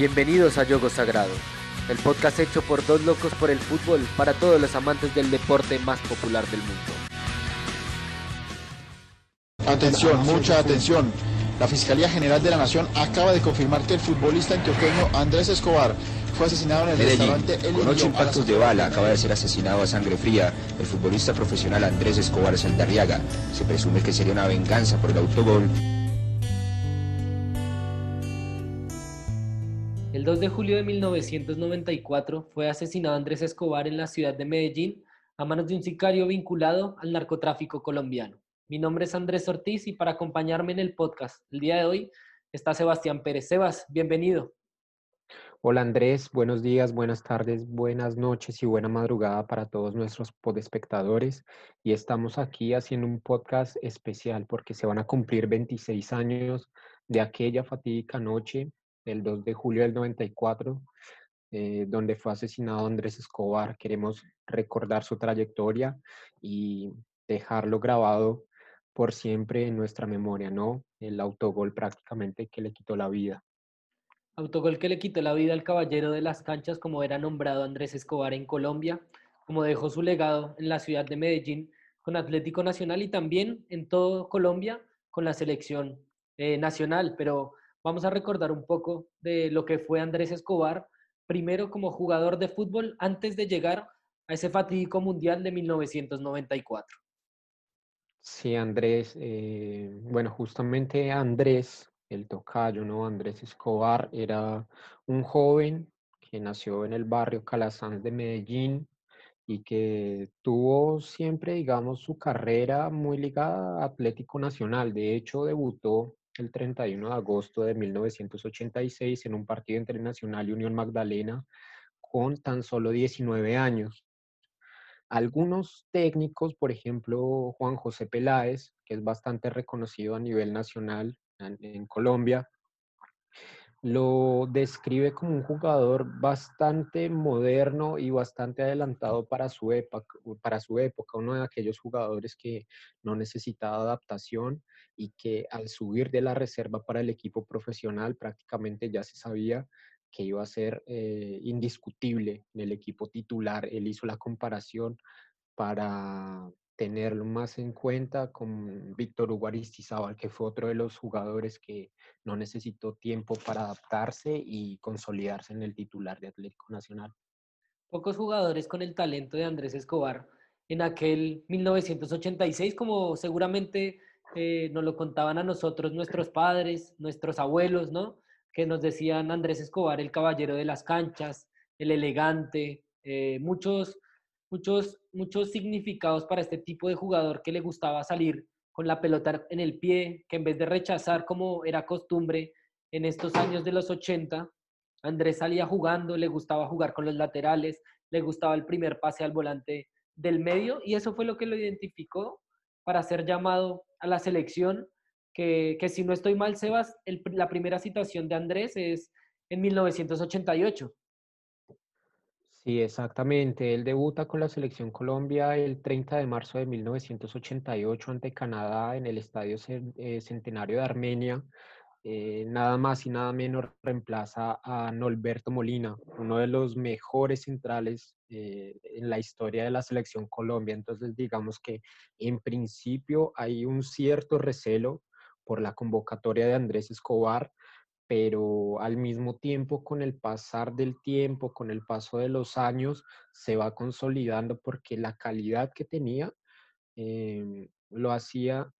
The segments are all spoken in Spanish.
Bienvenidos a Yogo Sagrado, el podcast hecho por dos locos por el fútbol para todos los amantes del deporte más popular del mundo. Atención, mucha atención. La Fiscalía General de la Nación acaba de confirmar que el futbolista antioqueño Andrés Escobar fue asesinado en el Medellín, restaurante El con ocho impactos de bala, acaba de ser asesinado a sangre fría el futbolista profesional Andrés Escobar Santarriaga. Se presume que sería una venganza por el autogol. El 2 de julio de 1994 fue asesinado Andrés Escobar en la ciudad de Medellín a manos de un sicario vinculado al narcotráfico colombiano. Mi nombre es Andrés Ortiz y para acompañarme en el podcast el día de hoy está Sebastián Pérez. Sebas, bienvenido. Hola Andrés, buenos días, buenas tardes, buenas noches y buena madrugada para todos nuestros podespectadores. Y estamos aquí haciendo un podcast especial porque se van a cumplir 26 años de aquella fatídica noche, el 2 de julio del 94, eh, donde fue asesinado Andrés Escobar. Queremos recordar su trayectoria y dejarlo grabado por siempre en nuestra memoria, ¿no? El autogol prácticamente que le quitó la vida. Autogol que le quitó la vida al caballero de las canchas, como era nombrado Andrés Escobar en Colombia, como dejó su legado en la ciudad de Medellín con Atlético Nacional y también en todo Colombia con la selección eh, nacional. Pero vamos a recordar un poco de lo que fue Andrés Escobar, primero como jugador de fútbol antes de llegar a ese fatídico mundial de 1994. Sí, Andrés, eh, bueno, justamente Andrés, el tocayo, ¿no? Andrés Escobar era un joven que nació en el barrio Calasanz de Medellín y que tuvo siempre, digamos, su carrera muy ligada a Atlético Nacional. De hecho, debutó el 31 de agosto de 1986 en un partido entre Nacional y Unión Magdalena con tan solo 19 años. Algunos técnicos, por ejemplo, Juan José Peláez, que es bastante reconocido a nivel nacional en, Colombia, lo describe como un jugador bastante moderno y bastante adelantado para su, época, para su época, uno de aquellos jugadores que no necesitaba adaptación y que al subir de la reserva para el equipo profesional prácticamente ya se sabía que iba a ser eh, indiscutible en el equipo titular. Él hizo la comparación para tenerlo más en cuenta con Víctor Hugo Aristizábal, que fue otro de los jugadores que no necesitó tiempo para adaptarse y consolidarse en el titular de Atlético Nacional. Pocos jugadores con el talento de Andrés Escobar en aquel 1986, como seguramente eh, nos lo contaban a nosotros nuestros padres, nuestros abuelos, ¿no? Que nos decían Andrés Escobar, el caballero de las canchas, el elegante, eh, muchos muchos, muchos significados para este tipo de jugador que le gustaba salir con la pelota en el pie, que en vez de rechazar como era costumbre en estos años de los 80, Andrés salía jugando, le gustaba jugar con los laterales, le gustaba el primer pase al volante del medio y eso fue lo que lo identificó para ser llamado a la selección, que, que si no estoy mal, Sebas, el, la primera citación de Andrés es en 1988. Sí, exactamente. Él debuta con la selección Colombia el 30 de marzo de 1988 ante Canadá en el Estadio eh, Centenario de Armenia. Eh, nada más y nada menos reemplaza a Norberto Molina, uno de los mejores centrales eh, en la historia de la selección Colombia. Entonces, digamos que en principio hay un cierto recelo por la convocatoria de Andrés Escobar, pero al mismo tiempo con el pasar del tiempo, con el paso de los años, se va consolidando porque la calidad que tenía em, lo hacía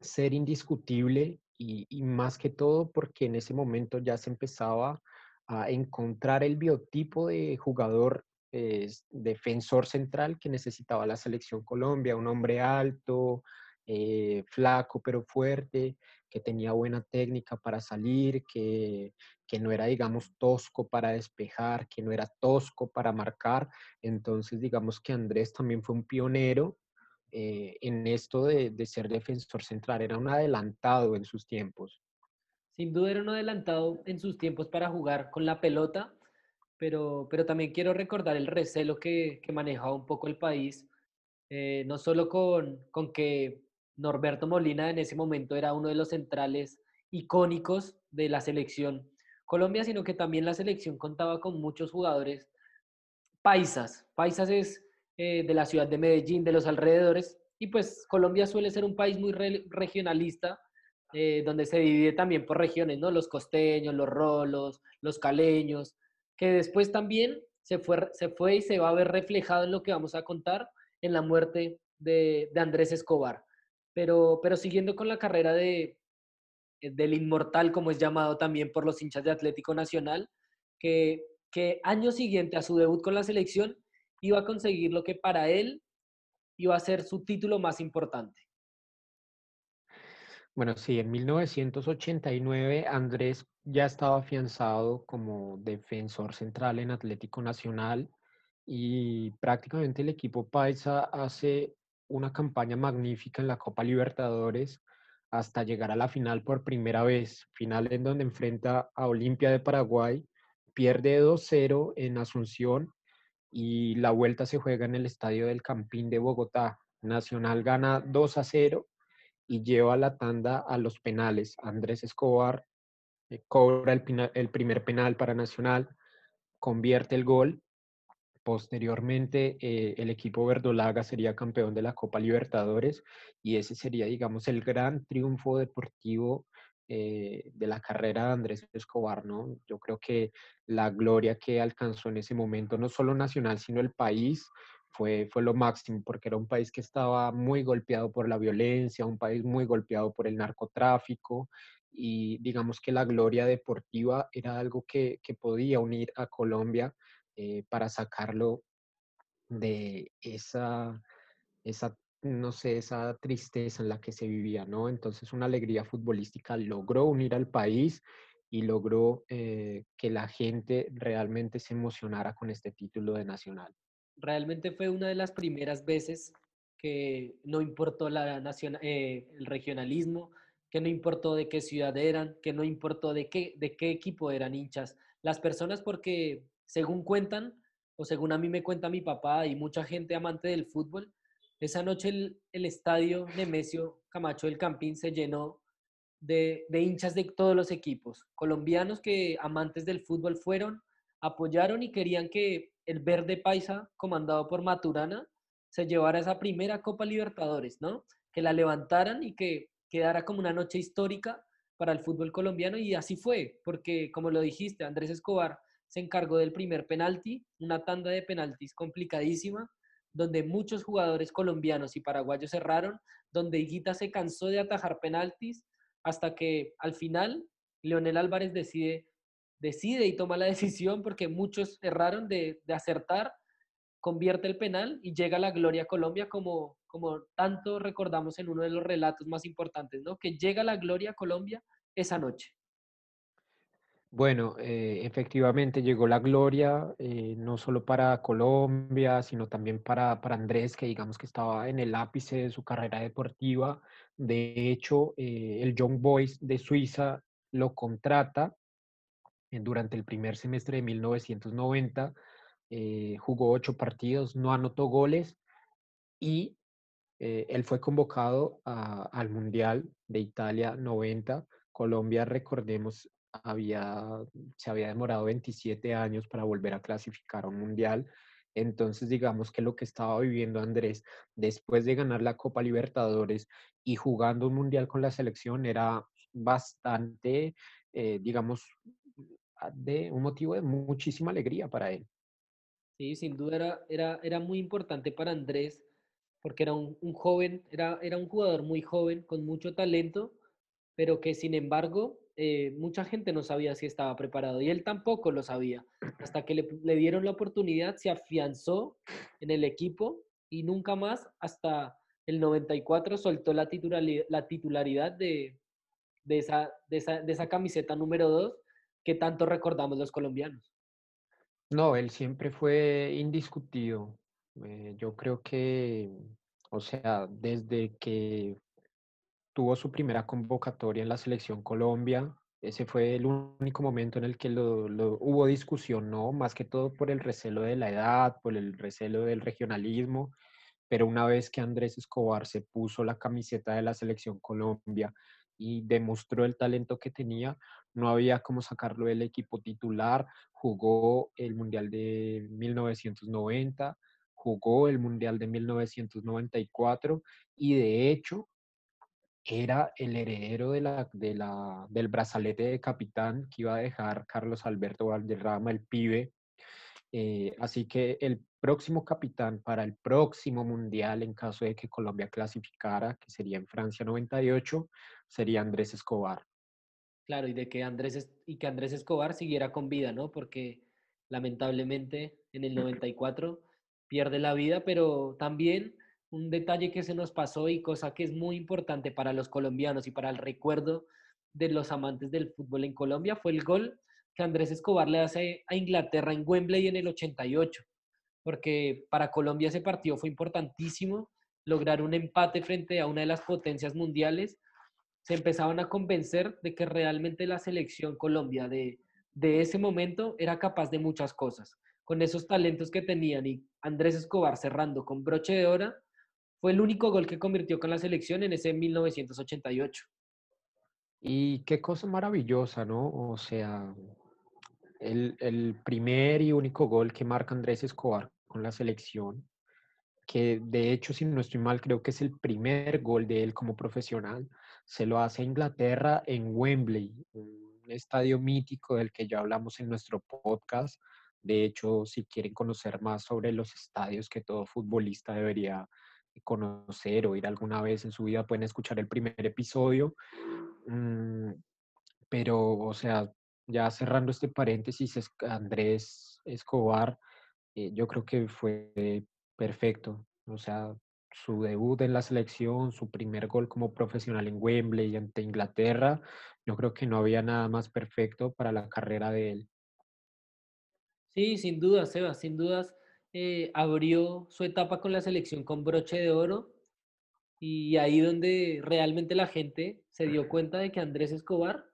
ser indiscutible y, más que todo porque en ese momento ya se empezaba a encontrar el biotipo de jugador defensor central que necesitaba la selección Colombia, un hombre alto, eh, flaco pero fuerte, que tenía buena técnica para salir, que, que, no era, digamos, tosco para despejar, que no era tosco para marcar. Entonces, digamos que Andrés también fue un pionero eh, en esto de, de, ser defensor central, era un adelantado en sus tiempos. Sin duda era un adelantado en sus tiempos para jugar con la pelota, pero, pero también quiero recordar el recelo que, que manejaba un poco el país, eh, no solo con, con que Norberto Molina en ese momento era uno de los centrales icónicos de la selección Colombia, sino que también la selección contaba con muchos jugadores paisas. Paisas es eh, de la ciudad de Medellín, de los alrededores, y pues Colombia suele ser un país muy regionalista, eh, donde se divide también por regiones, ¿no? Los costeños, los rolos, los caleños, que después también se fue, se fue y se va a ver reflejado en lo que vamos a contar en la muerte de, Andrés Escobar. Pero, pero siguiendo con la carrera de, del inmortal, como es llamado también por los hinchas de Atlético Nacional, que, que año siguiente a su debut con la selección iba a conseguir lo que para él iba a ser su título más importante. Bueno, sí, en 1989 Andrés ya estaba afianzado como defensor central en Atlético Nacional y prácticamente el equipo Paisa hace una campaña magnífica en la Copa Libertadores hasta llegar a la final por primera vez, final en donde enfrenta a Olimpia de Paraguay, pierde 2-0 en Asunción y la vuelta se juega en el estadio del Campín de Bogotá. Nacional gana 2 0 y lleva la tanda a los penales. Andrés Escobar eh, cobra el, el primer penal para Nacional, convierte el gol Posteriormente, eh, el equipo verdolaga sería campeón de la Copa Libertadores y ese sería, digamos, el gran triunfo deportivo eh, de la carrera de Andrés Escobar, ¿no? Yo creo que la gloria que alcanzó en ese momento, no solo nacional, sino el país, fue, fue lo máximo, porque era un país que estaba muy golpeado por la violencia, un país muy golpeado por el narcotráfico, y digamos que la gloria deportiva era algo que, que podía unir a Colombia eh, para sacarlo de esa, esa, no sé, esa tristeza en la que se vivía, ¿no? Entonces una alegría futbolística logró unir al país y logró eh, que la gente realmente se emocionara con este título de nacional. Realmente fue una de las primeras veces que no importó la eh, el regionalismo, que no importó de qué ciudad eran, que no importó de qué, de qué equipo eran hinchas. Las personas porque según cuentan, o según a mí me cuenta mi papá y mucha gente amante del fútbol, esa noche el, estadio Nemesio Camacho del Campín se llenó de, hinchas de todos los equipos, colombianos que amantes del fútbol fueron, apoyaron y querían que el verde paisa, comandado por Maturana, se llevara esa primera Copa Libertadores, ¿no? Que la levantaran y que quedara como una noche histórica para el fútbol colombiano y así fue, porque como lo dijiste, Andrés Escobar se encargó del primer penalti, una tanda de penaltis complicadísima, donde muchos jugadores colombianos y paraguayos cerraron, donde Higuita se cansó de atajar penaltis, hasta que al final Leonel Álvarez decide, decide y toma la decisión porque muchos erraron de, acertar, convierte el penal y llega la gloria a Colombia como, como tanto recordamos en uno de los relatos más importantes, ¿no? Que llega la gloria a Colombia esa noche. Bueno, eh, efectivamente llegó la gloria, eh, no solo para Colombia, sino también para, para, Andrés, que digamos que estaba en el ápice de su carrera deportiva. De hecho, eh, el Young Boys de Suiza lo contrata durante el primer semestre de 1990. jugó ocho partidos, no anotó goles y él fue convocado al Mundial de Italia 90. Colombia, recordemos, había, se había demorado 27 años para volver a clasificar a un mundial. Entonces, digamos que lo que estaba viviendo Andrés después de ganar la Copa Libertadores y jugando un mundial con la selección era bastante, eh, digamos, de un motivo de muchísima alegría para él. Sí, sin duda era, era, era muy importante para Andrés porque era un, un joven, era, era un jugador muy joven, con mucho talento, pero que sin embargo eh, mucha gente no sabía si estaba preparado y él tampoco lo sabía. Hasta que le, dieron la oportunidad, se afianzó en el equipo y nunca más, hasta el 94, soltó la titularidad, de, esa, camiseta número 2 que tanto recordamos los colombianos. No, él siempre fue indiscutido. Eh, yo creo que, o sea, desde que tuvo su primera convocatoria en la selección Colombia. Ese fue el único momento en el que lo, hubo discusión, ¿no? Más que todo por el recelo de la edad, por el recelo del regionalismo, pero una vez que Andrés Escobar se puso la camiseta de la selección Colombia y demostró el talento que tenía. No había cómo sacarlo del equipo titular. Jugó el Mundial de 1990, jugó el Mundial de 1994 y de hecho era el heredero de la, de la, del brazalete de capitán que iba a dejar Carlos Alberto Valderrama, el pibe. Eh, así que el próximo capitán para el próximo mundial, en caso de que Colombia clasificara, que sería en Francia 98, sería Andrés Escobar. Claro, y de que Andrés, y que Andrés Escobar siguiera con vida, ¿no? Porque lamentablemente en el 94 pierde la vida, pero también un detalle que se nos pasó y cosa que es muy importante para los colombianos y para el recuerdo de los amantes del fútbol en Colombia fue el gol que Andrés Escobar le hace a Inglaterra en Wembley en el 88, porque para Colombia ese partido fue importantísimo, lograr un empate frente a una de las potencias mundiales, se empezaban a convencer de que realmente la selección Colombia de, de ese momento era capaz de muchas cosas. Con esos talentos que tenían y Andrés Escobar cerrando con broche de oro, fue el único gol que convirtió con la selección en ese 1988. Y qué cosa maravillosa, ¿no? O sea, el, primer y único gol que marca Andrés Escobar con la selección, que de hecho, si no estoy mal, creo que es el primer gol de él como profesional, se lo hace a Inglaterra en Wembley, un estadio mítico del que ya hablamos en nuestro podcast. De hecho, si quieren conocer más sobre los estadios que todo futbolista debería conocer o ir alguna vez en su vida, pueden escuchar el primer episodio. Mm, pero, o sea, ya cerrando este paréntesis, Andrés Escobar, eh, yo creo que fue perfecto. O sea, su debut en la selección, su primer gol como profesional en Wembley ante Inglaterra, yo creo que no había nada más perfecto para la carrera de él. Sí, sin duda, Seba, sin dudas eh, abrió su etapa con la selección con broche de oro y ahí donde realmente la gente se dio cuenta de que Andrés Escobar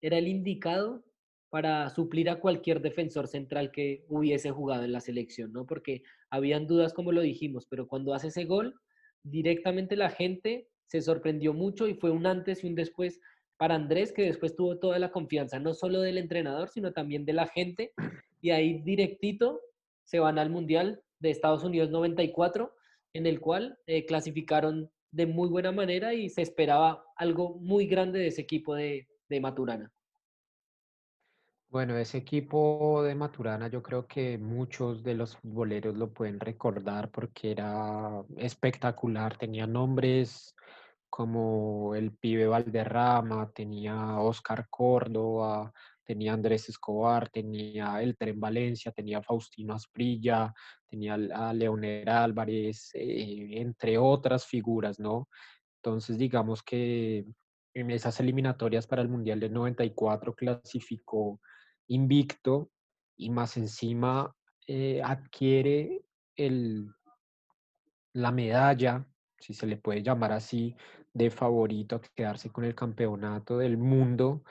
era el indicado para suplir a cualquier defensor central que hubiese jugado en la selección, ¿no? Porque habían dudas, como lo dijimos, pero cuando hace ese gol, directamente la gente se sorprendió mucho y fue un antes y un después para Andrés, que después tuvo toda la confianza, no solo del entrenador, sino también de la gente, y ahí directito se van al Mundial de Estados Unidos 94, en el cual eh, clasificaron de muy buena manera y se esperaba algo muy grande de ese equipo de, de Maturana. Bueno, ese equipo de Maturana yo creo que muchos de los futboleros lo pueden recordar porque era espectacular, tenía nombres como el pibe Valderrama, tenía Oscar Córdoba, tenía Andrés Escobar, tenía el Tren Valencia, tenía Faustino Asprilla, tenía a Leonel Álvarez, eh, entre otras figuras, ¿no? Entonces, digamos que en esas eliminatorias para el Mundial del 94 clasificó invicto y más encima eh, adquiere el, la medalla, si se le puede llamar así, de favorito a quedarse con el campeonato del mundo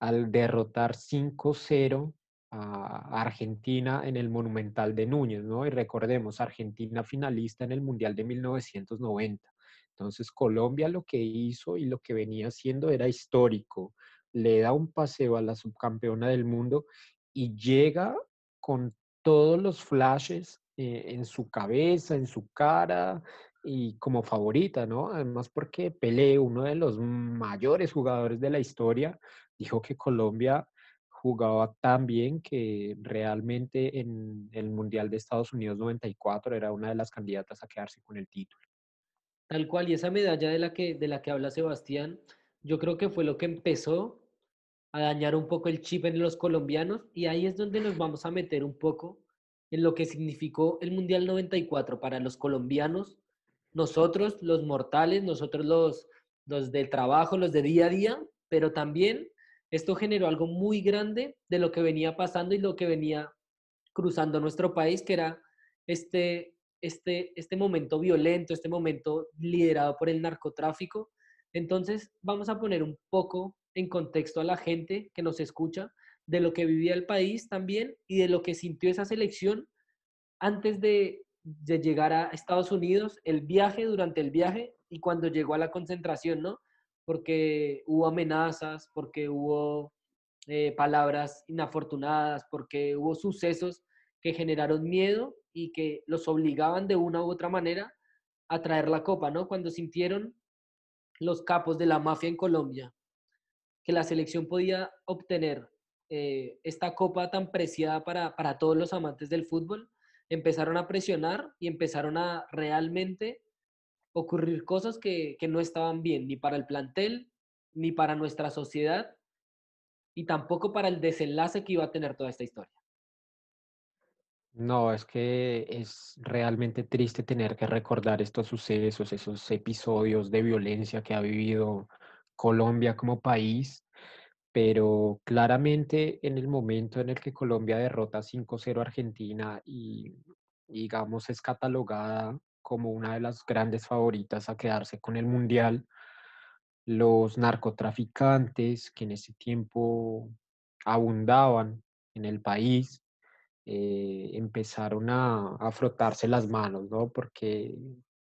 al derrotar 5-0 a Argentina en el Monumental de Núñez, ¿no? Y recordemos, Argentina finalista en el Mundial de 1990. Entonces, Colombia lo que hizo y lo que venía haciendo era histórico. Le da un paseo a la subcampeona del mundo y llega con todos los flashes eh, en su cabeza, en su cara, y como favorita, ¿no? Además porque Pelé, uno de los mayores jugadores de la historia, dijo que Colombia jugaba tan bien que realmente en el Mundial de Estados Unidos 94 era una de las candidatas a quedarse con el título. Tal cual, y esa medalla de la que, de la que habla Sebastián, yo creo que fue lo que empezó a dañar un poco el chip en los colombianos y ahí es donde nos vamos a meter un poco en lo que significó el Mundial 94 para los colombianos nosotros los mortales, nosotros los, los del trabajo, los de día a día, pero también esto generó algo muy grande de lo que venía pasando y lo que venía cruzando nuestro país, que era este, este, este momento violento, este momento liderado por el narcotráfico. Entonces, vamos a poner un poco en contexto a la gente que nos escucha de lo que vivía el país también y de lo que sintió esa selección antes de, de llegar a Estados Unidos, el viaje durante el viaje y cuando llegó a la concentración, ¿no? porque hubo amenazas, porque hubo eh, palabras inafortunadas, porque hubo sucesos que generaron miedo y que los obligaban de una u otra manera a traer la copa, ¿no? Cuando sintieron los capos de la mafia en Colombia que la selección podía obtener eh, esta copa tan preciada para, para todos los amantes del fútbol, empezaron a presionar y empezaron a realmente ocurrir cosas que, que no estaban bien, ni para el plantel, ni para nuestra sociedad, y tampoco para el desenlace que iba a tener toda esta historia. No, es que es realmente triste tener que recordar estos sucesos, esos episodios de violencia que ha vivido Colombia como país, pero claramente en el momento en el que Colombia derrota 5-0 a Argentina y digamos es catalogada como una de las grandes favoritas a quedarse con el Mundial, los narcotraficantes que en ese tiempo abundaban en el país, eh, empezaron a, a, frotarse las manos, ¿no? Porque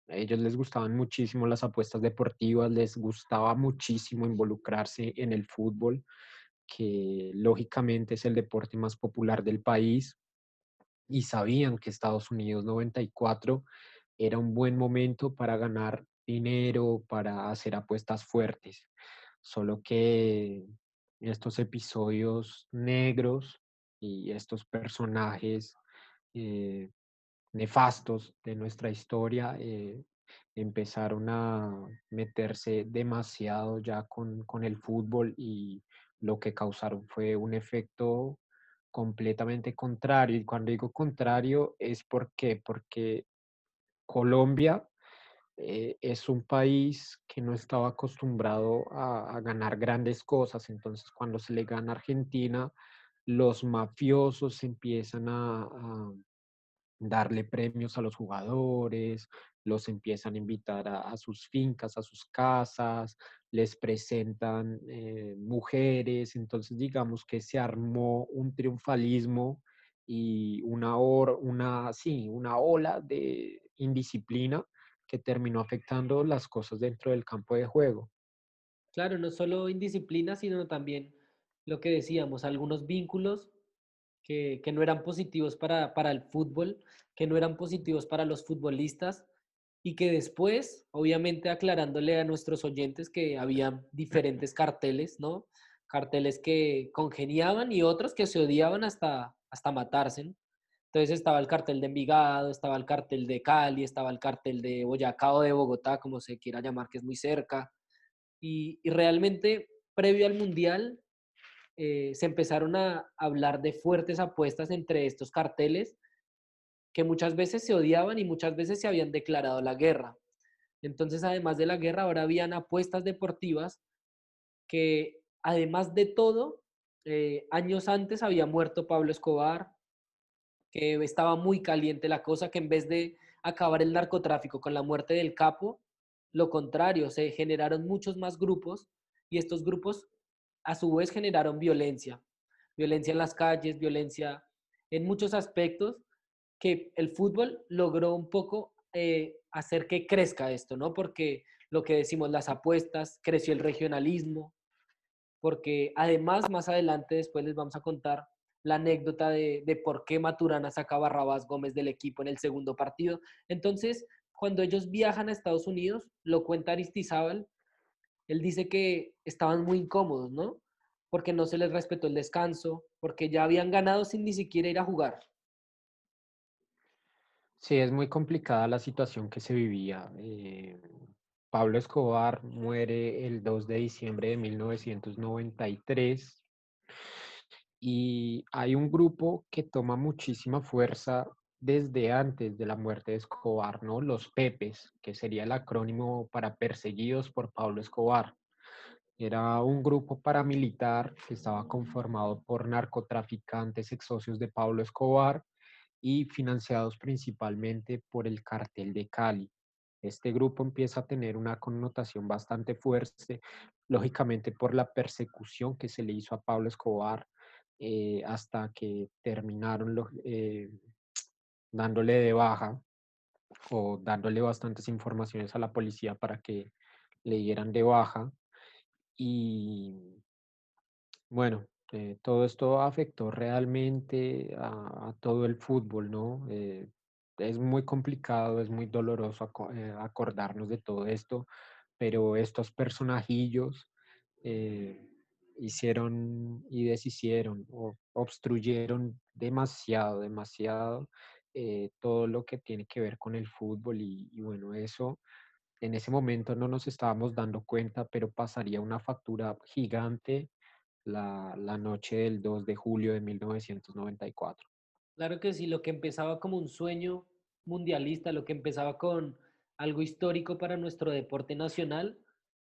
a ellos les gustaban muchísimo las apuestas deportivas, les gustaba muchísimo involucrarse en el fútbol, que lógicamente es el deporte más popular del país, y sabían que Estados Unidos 94 era un buen momento para ganar dinero, para hacer apuestas fuertes. Solo que estos episodios negros y estos personajes eh, nefastos de nuestra historia eh, empezaron a meterse demasiado ya con, con el fútbol y lo que causaron fue un efecto completamente contrario. Y cuando digo contrario es porque, porque Colombia eh, es un país que no estaba acostumbrado a, ganar grandes cosas, entonces cuando se le gana a Argentina, los mafiosos empiezan a darle premios a los jugadores, los empiezan a invitar a, sus fincas, a sus casas, les presentan eh, mujeres, entonces digamos que se armó un triunfalismo y una, or, una, sí, una ola de indisciplina que terminó afectando las cosas dentro del campo de juego. Claro, no solo indisciplina, sino también lo que decíamos, algunos vínculos que, que no eran positivos para, para el fútbol, que no eran positivos para los futbolistas y que después, obviamente aclarándole a nuestros oyentes que había diferentes carteles, ¿no? Carteles que congeniaban y otros que se odiaban hasta, hasta matarse. Entonces estaba el cartel de Envigado, estaba el cartel de Cali, estaba el cartel de Boyacá o de Bogotá, como se quiera llamar, que es muy cerca. Y, y realmente, previo al Mundial, eh, se empezaron a hablar de fuertes apuestas entre estos carteles que muchas veces se odiaban y muchas veces se habían declarado la guerra. Entonces, además de la guerra, ahora habían apuestas deportivas que, además de todo, eh, años antes había muerto Pablo Escobar, que estaba muy caliente la cosa, que en vez de acabar el narcotráfico con la muerte del capo, lo contrario, se generaron muchos más grupos y estos grupos a su vez generaron violencia, violencia en las calles, violencia en muchos aspectos que el fútbol logró un poco eh, hacer que crezca esto, ¿no? Porque lo que decimos, las apuestas, creció el regionalismo, porque además más adelante después les vamos a contar la anécdota de, por qué Maturana sacaba a Gómez del equipo en el segundo partido. Entonces, cuando ellos viajan a Estados Unidos, lo cuenta Aristizábal, él dice que estaban muy incómodos, ¿no? Porque no se les respetó el descanso, porque ya habían ganado sin ni siquiera ir a jugar. Sí, es muy complicada la situación que se vivía. Eh, Pablo Escobar muere el 2 de diciembre de 1993 y hay un grupo que toma muchísima fuerza desde antes de la muerte de Escobar, ¿no? Los Pepes, que sería el acrónimo para perseguidos por Pablo Escobar. Era un grupo paramilitar que estaba conformado por narcotraficantes ex socios de Pablo Escobar y financiados principalmente por el cartel de Cali. Este grupo empieza a tener una connotación bastante fuerte, lógicamente por la persecución que se le hizo a Pablo Escobar eh, hasta que terminaron los, eh, dándole de baja o dándole bastantes informaciones a la policía para que le dieran de baja. Y bueno, eh, todo esto afectó realmente a, todo el fútbol, ¿no? Eh, es muy complicado, es muy doloroso eh, acordarnos de todo esto, pero estos personajillos hicieron y deshicieron o obstruyeron demasiado, demasiado eh, todo lo que tiene que ver con el fútbol y, y bueno, eso en ese momento no nos estábamos dando cuenta, pero pasaría una factura gigante la, la noche del 2 de julio de 1994. Claro que sí, lo que empezaba como un sueño mundialista, lo que empezaba con algo histórico para nuestro deporte nacional,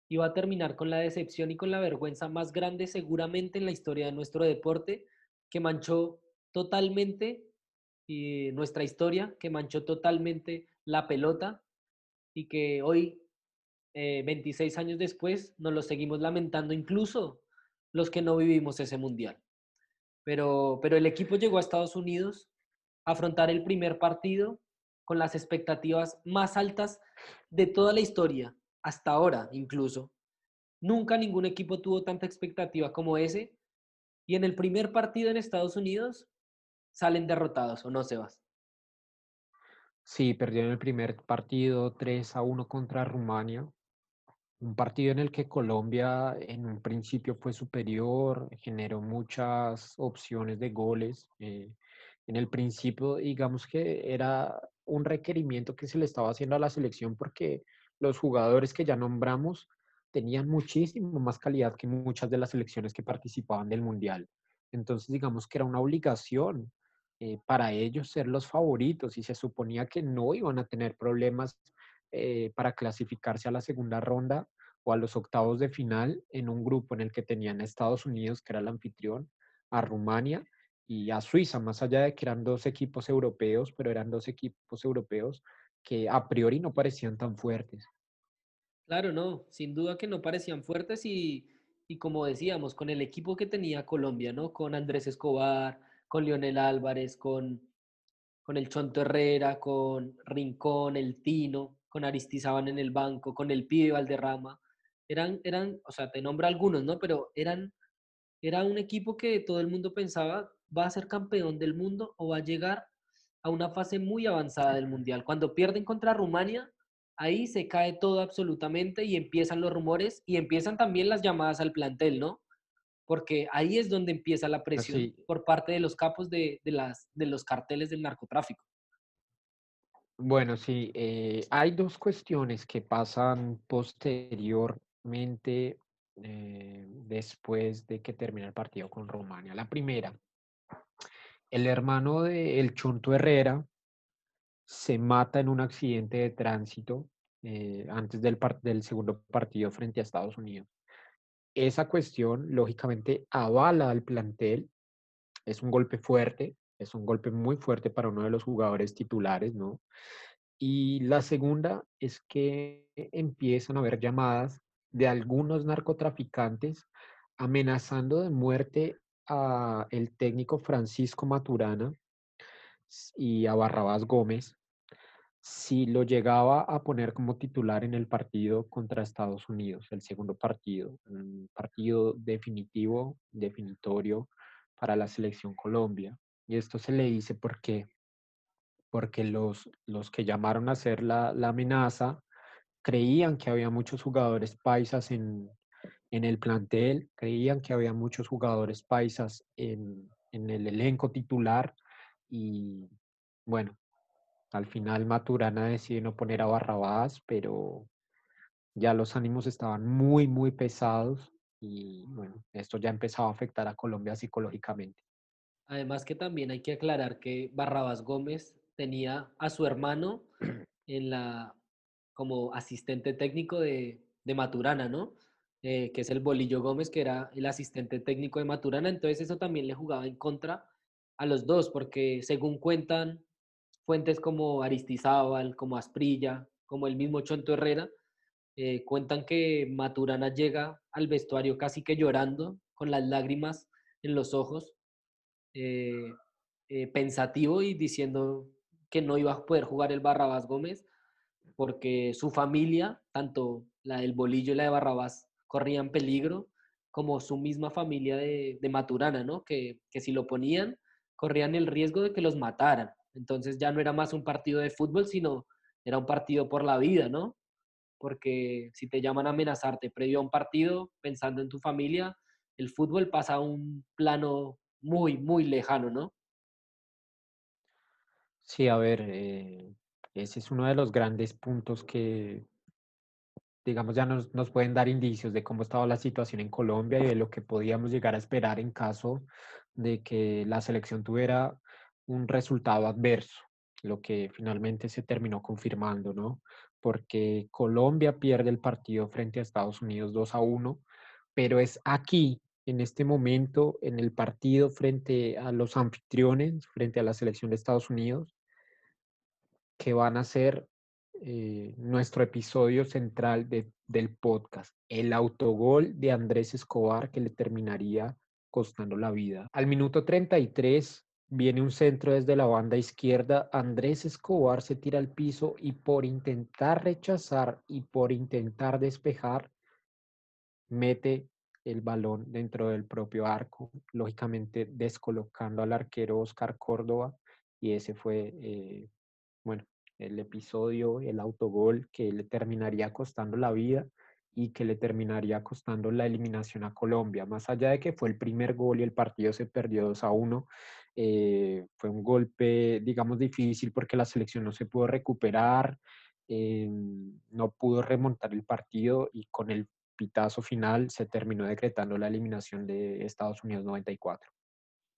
iba a terminar con la decepción y con la vergüenza más grande seguramente en la historia de nuestro deporte, que manchó totalmente eh, nuestra historia, que manchó totalmente la pelota y que hoy, eh, 26 años después, nos lo seguimos lamentando, incluso los que no vivimos ese mundial. Pero, pero el equipo llegó a Estados Unidos a afrontar el primer partido con las expectativas más altas de toda la historia, hasta ahora incluso. Nunca ningún equipo tuvo tanta expectativa como ese. Y en el primer partido en Estados Unidos salen derrotados, ¿o no, Sebas? Sí, perdieron el primer partido 3 a 1 contra Rumania. Un partido en el que Colombia en un principio fue superior, generó muchas opciones de goles. eh, en el principio, digamos que era un requerimiento que se le estaba haciendo a la selección porque los jugadores que ya nombramos tenían muchísimo más calidad que muchas de las selecciones que participaban del Mundial. Entonces, digamos que era una obligación eh, para ellos ser los favoritos y se suponía que no iban a tener problemas eh, para clasificarse a la segunda ronda o a los octavos de final en un grupo en el que tenían a Estados Unidos, que era el anfitrión, a Rumania y a Suiza, más allá de que eran dos equipos europeos, pero eran dos equipos europeos que a priori no parecían tan fuertes. Claro, no, sin duda que no parecían fuertes y, y como decíamos, con el equipo que tenía Colombia, ¿no? Con Andrés Escobar, con Leonel Álvarez, con, con el Chonto Herrera, con Rincón, el Tino, con Aristizábal en el banco, con el Pibe Valderrama. Eran, eran, o sea, te nombro algunos, ¿no? Pero eran, era un equipo que todo el mundo pensaba va a ser campeón del mundo o va a llegar a una fase muy avanzada del Mundial. Cuando pierden contra Rumania, ahí se cae todo absolutamente y empiezan los rumores y empiezan también las llamadas al plantel, ¿no? Porque ahí es donde empieza la presión Así, por parte de los capos de, de las, de los carteles del narcotráfico. bueno, sí, eh, hay dos cuestiones que pasan posteriormente eh, después de que termina el partido con Rumania. La primera, el hermano de El Chonto Herrera se mata en un accidente de tránsito eh, antes del, del segundo partido frente a Estados Unidos. Esa cuestión, lógicamente, avala al plantel. Es un golpe fuerte, es un golpe muy fuerte para uno de los jugadores titulares, ¿no? Y la segunda es que empiezan a haber llamadas de algunos narcotraficantes amenazando de muerte a el técnico Francisco Maturana y a Barrabás Gómez si lo llegaba a poner como titular en el partido contra Estados Unidos, el segundo partido, un partido definitivo, definitorio para la selección Colombia. Y esto se le dice porque porque los, los que llamaron a hacer la, la amenaza creían que había muchos jugadores paisas en, en el plantel, creían que había muchos jugadores paisas en, en el elenco titular y bueno, al final Maturana decide no poner a Barrabás, pero ya los ánimos estaban muy, muy pesados y bueno, esto ya empezaba a afectar a Colombia psicológicamente. Además que también hay que aclarar que Barrabás Gómez tenía a su hermano en la, como asistente técnico de, de Maturana, ¿no? Eh, que es el Bolillo Gómez, que era el asistente técnico de Maturana. Entonces eso también le jugaba en contra a los dos, porque según cuentan fuentes como Aristizábal, como Asprilla, como el mismo Chonto Herrera, eh, cuentan que Maturana llega al vestuario casi que llorando, con las lágrimas en los ojos, eh, eh, pensativo y diciendo que no iba a poder jugar el Barrabás Gómez porque su familia, tanto la del Bolillo y la de Barrabás, corrían peligro, como su misma familia de, Maturana, ¿no? Que, que si lo ponían, corrían el riesgo de que los mataran. Entonces ya no era más un partido de fútbol, sino era un partido por la vida, ¿no? Porque si te llaman a amenazarte previo a un partido, pensando en tu familia, el fútbol pasa a un plano muy, muy lejano, ¿no? Sí, a ver, eh, ese es uno de los grandes puntos que, digamos, ya nos, nos, pueden dar indicios de cómo estaba la situación en Colombia y de lo que podíamos llegar a esperar en caso de que la selección tuviera un resultado adverso, lo que finalmente se terminó confirmando, ¿no? Porque Colombia pierde el partido frente a Estados Unidos 2 a 1, pero es aquí, en este momento, en el partido frente a los anfitriones, frente a la selección de Estados Unidos, que van a ser eh, nuestro episodio central del podcast, el autogol de Andrés Escobar que le terminaría costando la vida. Al minuto 33 viene un centro desde la banda izquierda, Andrés Escobar se tira al piso y por intentar rechazar y por intentar despejar, mete el balón dentro del propio arco, lógicamente descolocando al arquero Oscar Córdoba y ese fue, eh, bueno, el episodio, el autogol que le terminaría costando la vida y que le terminaría costando la eliminación a Colombia. Más allá de que fue el primer gol y el partido se perdió 2 a 1, eh, fue un golpe, digamos, difícil porque la selección no se pudo recuperar, eh, no pudo remontar el partido y con el pitazo final se terminó decretando la eliminación de Estados Unidos 94.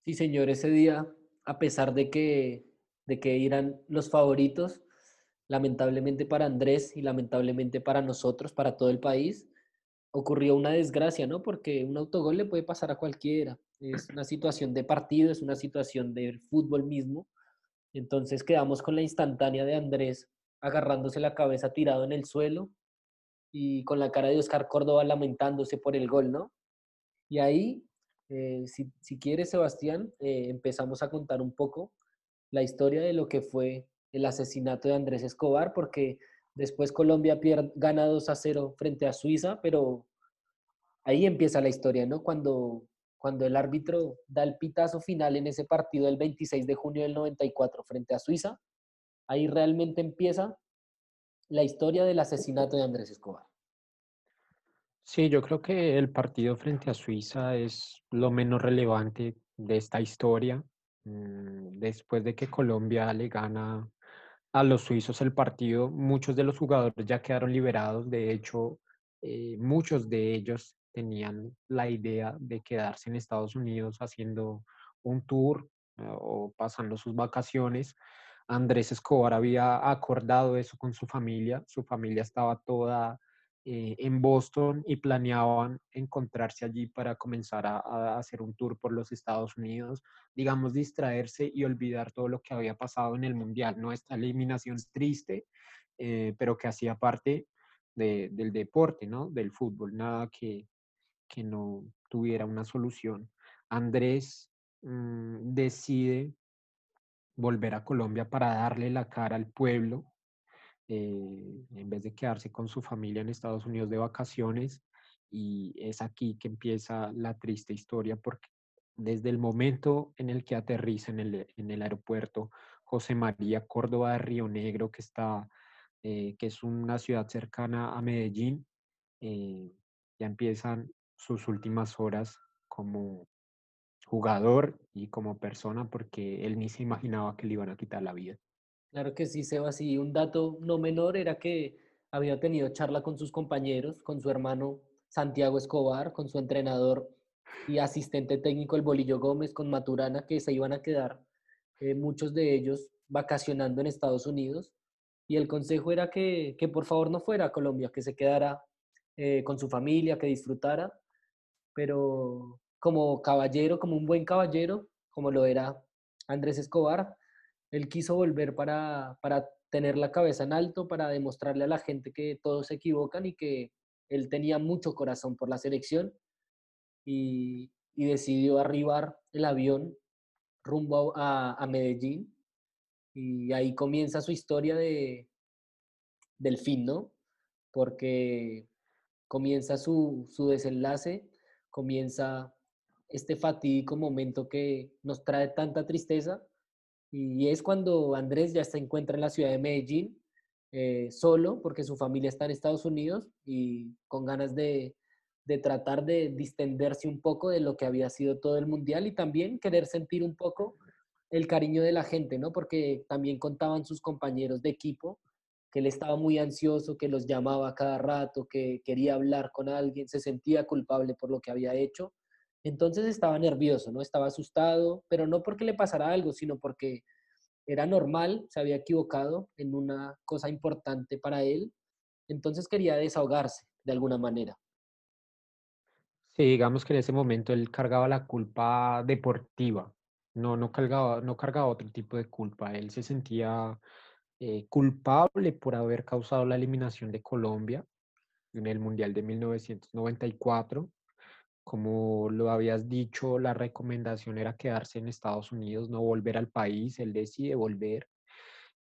Sí, señor, ese día, a pesar de que, de que eran los favoritos, lamentablemente para Andrés y lamentablemente para nosotros, para todo el país, ocurrió una desgracia, ¿no? Porque un autogol le puede pasar a cualquiera. Es una situación de partido, es una situación del fútbol mismo. Entonces quedamos con la instantánea de Andrés agarrándose la cabeza tirado en el suelo y con la cara de Oscar Córdoba lamentándose por el gol, ¿no? Y ahí, eh, si, si quieres, Sebastián, eh, empezamos a contar un poco la historia de lo que fue el asesinato de Andrés Escobar, porque después Colombia pierde, gana 2 a 0 frente a Suiza, pero ahí empieza la historia, ¿no? Cuando, cuando el árbitro da el pitazo final en ese partido el 26 de junio del 94 frente a Suiza, ahí realmente empieza la historia del asesinato de Andrés Escobar. Sí, yo creo que el partido frente a Suiza es lo menos relevante de esta historia. Mm, después de que Colombia le gana a los suizos el partido, muchos de los jugadores ya quedaron liberados. De hecho, eh, muchos de ellos tenían la idea de quedarse en Estados Unidos haciendo un tour eh, o pasando sus vacaciones. Andrés Escobar había acordado eso con su familia. Su familia estaba toda eh, en Boston y planeaban encontrarse allí para comenzar a, hacer un tour por los Estados Unidos, digamos, distraerse y olvidar todo lo que había pasado en el Mundial, ¿no? Esta eliminación triste, eh, pero que hacía parte del deporte, ¿no? Del fútbol, nada que, que no tuviera una solución. Andrés mm, decide volver a Colombia para darle la cara al pueblo, eh, en vez de quedarse con su familia en Estados Unidos de vacaciones. Y es aquí que empieza la triste historia porque desde el momento en el que aterriza en el, aeropuerto José María Córdoba de Río Negro, que, está, eh, que es una ciudad cercana a Medellín, eh, ya empiezan sus últimas horas como jugador y como persona porque él ni se imaginaba que le iban a quitar la vida. Claro que sí, Sebas. Y un dato no menor era que había tenido charla con sus compañeros, con su hermano Santiago Escobar, con su entrenador y asistente técnico el Bolillo Gómez, con Maturana, que se iban a quedar eh, muchos de ellos vacacionando en Estados Unidos. Y el consejo era que, que por favor no fuera a Colombia, que se quedara eh, con su familia, que disfrutara. Pero como caballero, como un buen caballero, como lo era Andrés Escobar, él quiso volver para, tener la cabeza en alto, para demostrarle a la gente que todos se equivocan y que él tenía mucho corazón por la selección y, decidió arribar el avión rumbo a, Medellín y ahí comienza su historia de, del fin, ¿no? Porque comienza su, su desenlace, comienza este fatídico momento que nos trae tanta tristeza y es cuando Andrés ya se encuentra en la ciudad de Medellín, eh, solo, porque su familia está en Estados Unidos y con ganas de, de tratar de distenderse un poco de lo que había sido todo el mundial y también querer sentir un poco el cariño de la gente, ¿no? Porque también contaban sus compañeros de equipo que él estaba muy ansioso, que los llamaba cada rato, que quería hablar con alguien, se sentía culpable por lo que había hecho entonces estaba nervioso, ¿no? Estaba asustado, pero no porque le pasara algo, sino porque era normal, se había equivocado en una cosa importante para él, entonces quería desahogarse de alguna manera. Sí, digamos que en ese momento él cargaba la culpa deportiva, no, no cargaba, no cargaba otro tipo de culpa, él se sentía eh, culpable por haber causado la eliminación de Colombia en el Mundial de 1994 como lo habías dicho, la recomendación era quedarse en Estados Unidos, no volver al país. Él decide volver.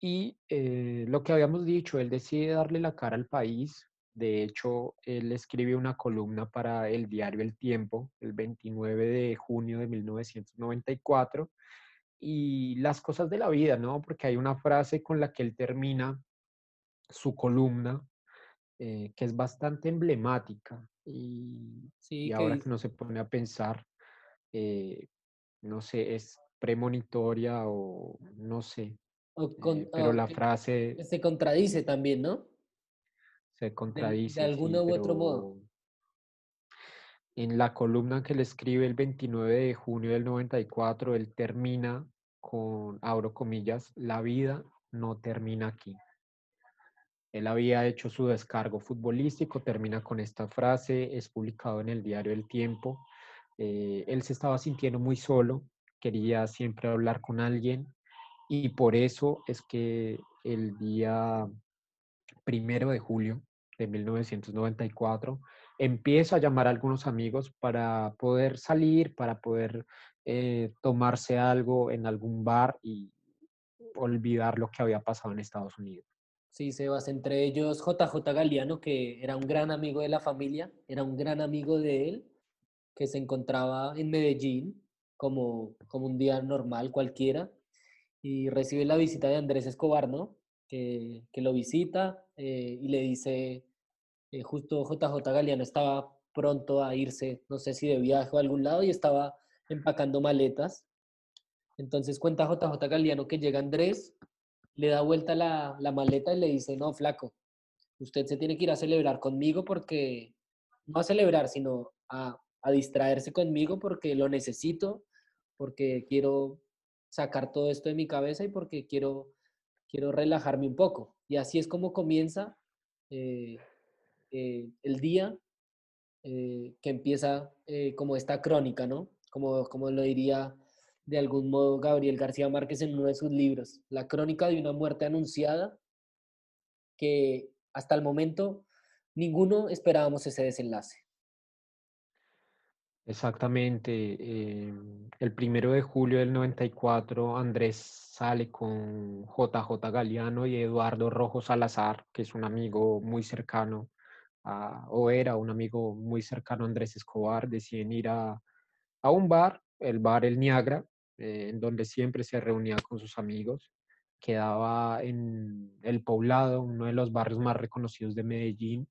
Y eh, lo que habíamos dicho, él decide darle la cara al país. De hecho, él escribe una columna para el diario El Tiempo el 29 de junio de 1994 y las cosas de la vida, ¿no? Porque hay una frase con la que él termina su columna eh, que es bastante emblemática y, Sí, ahora que que uno se pone a pensar, eh, no sé, es premonitoria o no sé, o con eh, o pero la que frase se contradice también, ¿no? se De de contradice, alguno sí, u otro modo. en la columna que le escribe el 29 de junio del 94, él termina con, abro comillas, la vida no termina aquí. Él había hecho su descargo futbolístico, termina con esta frase, es publicado en el diario El Tiempo. Eh, él se estaba sintiendo muy solo, quería siempre hablar con alguien y por eso es que el día primero de julio de 1994 empieza a llamar a algunos amigos para poder salir, para poder eh, tomarse algo en algún bar y olvidar lo que había pasado en Estados Unidos. Sí, Sebas, entre ellos JJ Galeano, que era un gran amigo de la familia, era un gran amigo de él, que se encontraba en Medellín como, como un día normal cualquiera y recibe la visita de Andrés Escobar, ¿no? Que, que lo visita eh, y le dice, eh, justo JJ Galeano estaba pronto a irse, no sé si de viaje o a algún lado, y estaba empacando maletas. Entonces cuenta JJ Galeano que llega Andrés, le da vuelta la, la maleta y le dice, no, flaco, usted se tiene que ir a celebrar conmigo porque, no a celebrar, sino a, a distraerse conmigo porque lo necesito, porque quiero sacar todo esto de mi cabeza y porque quiero, quiero relajarme un poco. Y así es como comienza eh, eh, el día eh, que empieza como esta crónica, ¿no? Como, como lo diría de algún modo Gabriel García Márquez en uno de sus libros, la crónica de una muerte anunciada que hasta el momento ninguno esperábamos ese desenlace. Exactamente. em, el primero de julio del 94, Andrés sale con JJ Galeano y Eduardo Rojo Salazar, que es un amigo muy cercano, o era un amigo muy cercano a Andrés Escobar. Deciden ir a, a un bar, el bar El Niagara, eh, en donde siempre se reunía con sus amigos. Quedaba en El Poblado, uno de los barrios más reconocidos de Medellín.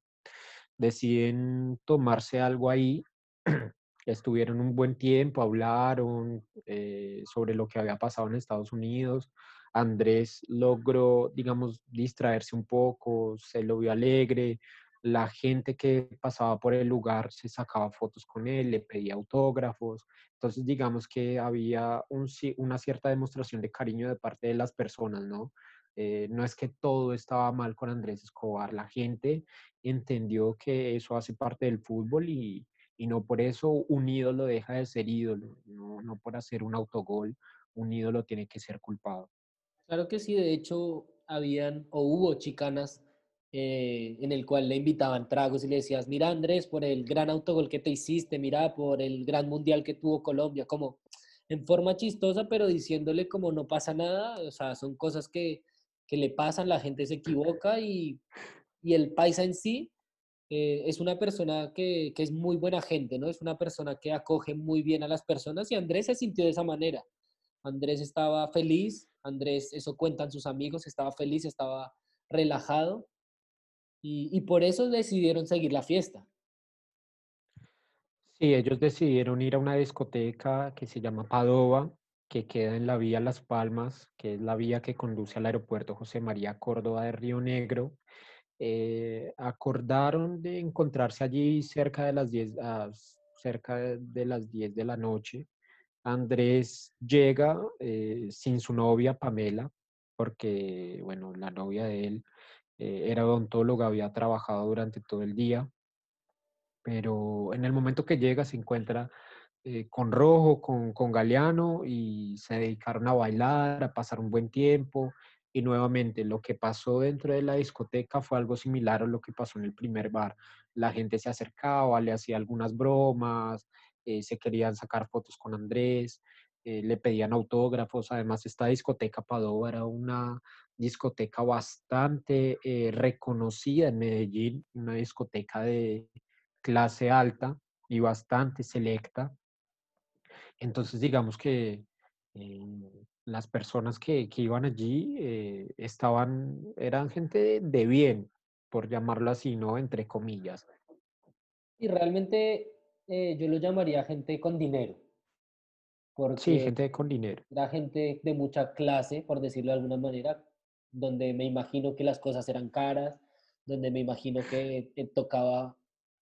Deciden tomarse algo ahí estuvieron un buen tiempo, hablaron eh, sobre lo que había pasado en Estados Unidos. Andrés logró, digamos, distraerse un poco, se lo vio alegre. La gente que pasaba por el lugar se sacaba fotos con él, le pedía autógrafos. Entonces, digamos que había una cierta demostración de cariño de parte de las personas, ¿no? Eh, no es que todo estaba mal con Andrés Escobar, la gente entendió que eso hace parte del fútbol y, y no por eso un ídolo deja de ser ídolo, no, no por hacer un autogol, un ídolo tiene que ser culpado. Claro que sí, de hecho, habían o hubo chicanas eh, en el cual le invitaban tragos y le decías, mira Andrés, por el gran autogol que te hiciste, mira por el gran mundial que tuvo Colombia, como en forma chistosa, pero diciéndole como no pasa nada, o sea, son cosas que, que le pasan, la gente se equivoca y, y el paisa en sí eh, es una persona que, que, es muy buena gente, ¿no? Es una persona que acoge muy bien a las personas y Andrés se sintió de esa manera. Andrés estaba feliz, Andrés, eso cuentan sus amigos, estaba feliz, estaba relajado y, por eso decidieron seguir la fiesta. Sí, ellos decidieron ir a una discoteca que se llama Padova, que queda en la vía Las Palmas, que es la vía que conduce al aeropuerto José María Córdoba de Río Negro. Eh, acordaron de encontrarse allí cerca de las 10, ah, cerca de las 10 de la noche. Andrés llega eh, sin su novia Pamela, porque, bueno, la novia de él eh, era odontóloga, había trabajado durante todo el día pero en el momento que llega se encuentra eh, con Rojo, con, con Galeano y se dedicaron a bailar, a pasar un buen tiempo. Y nuevamente lo que pasó dentro de la discoteca fue algo similar a lo que pasó en el primer bar. La gente se acercaba, le hacía algunas bromas, eh, se querían sacar fotos con Andrés, eh, le pedían autógrafos. Además, esta discoteca Padova era una discoteca bastante reconocida en Medellín, una discoteca de, clase alta y bastante selecta. Entonces, digamos que eh, las personas que, que iban allí eh, estaban, eran gente de, bien, por llamarlo así, ¿no? Entre comillas. Y realmente eh, yo lo llamaría gente con dinero. Porque sí, gente con dinero. Era gente de mucha clase, por decirlo de alguna manera, donde me imagino que las cosas eran caras, donde me imagino que tocaba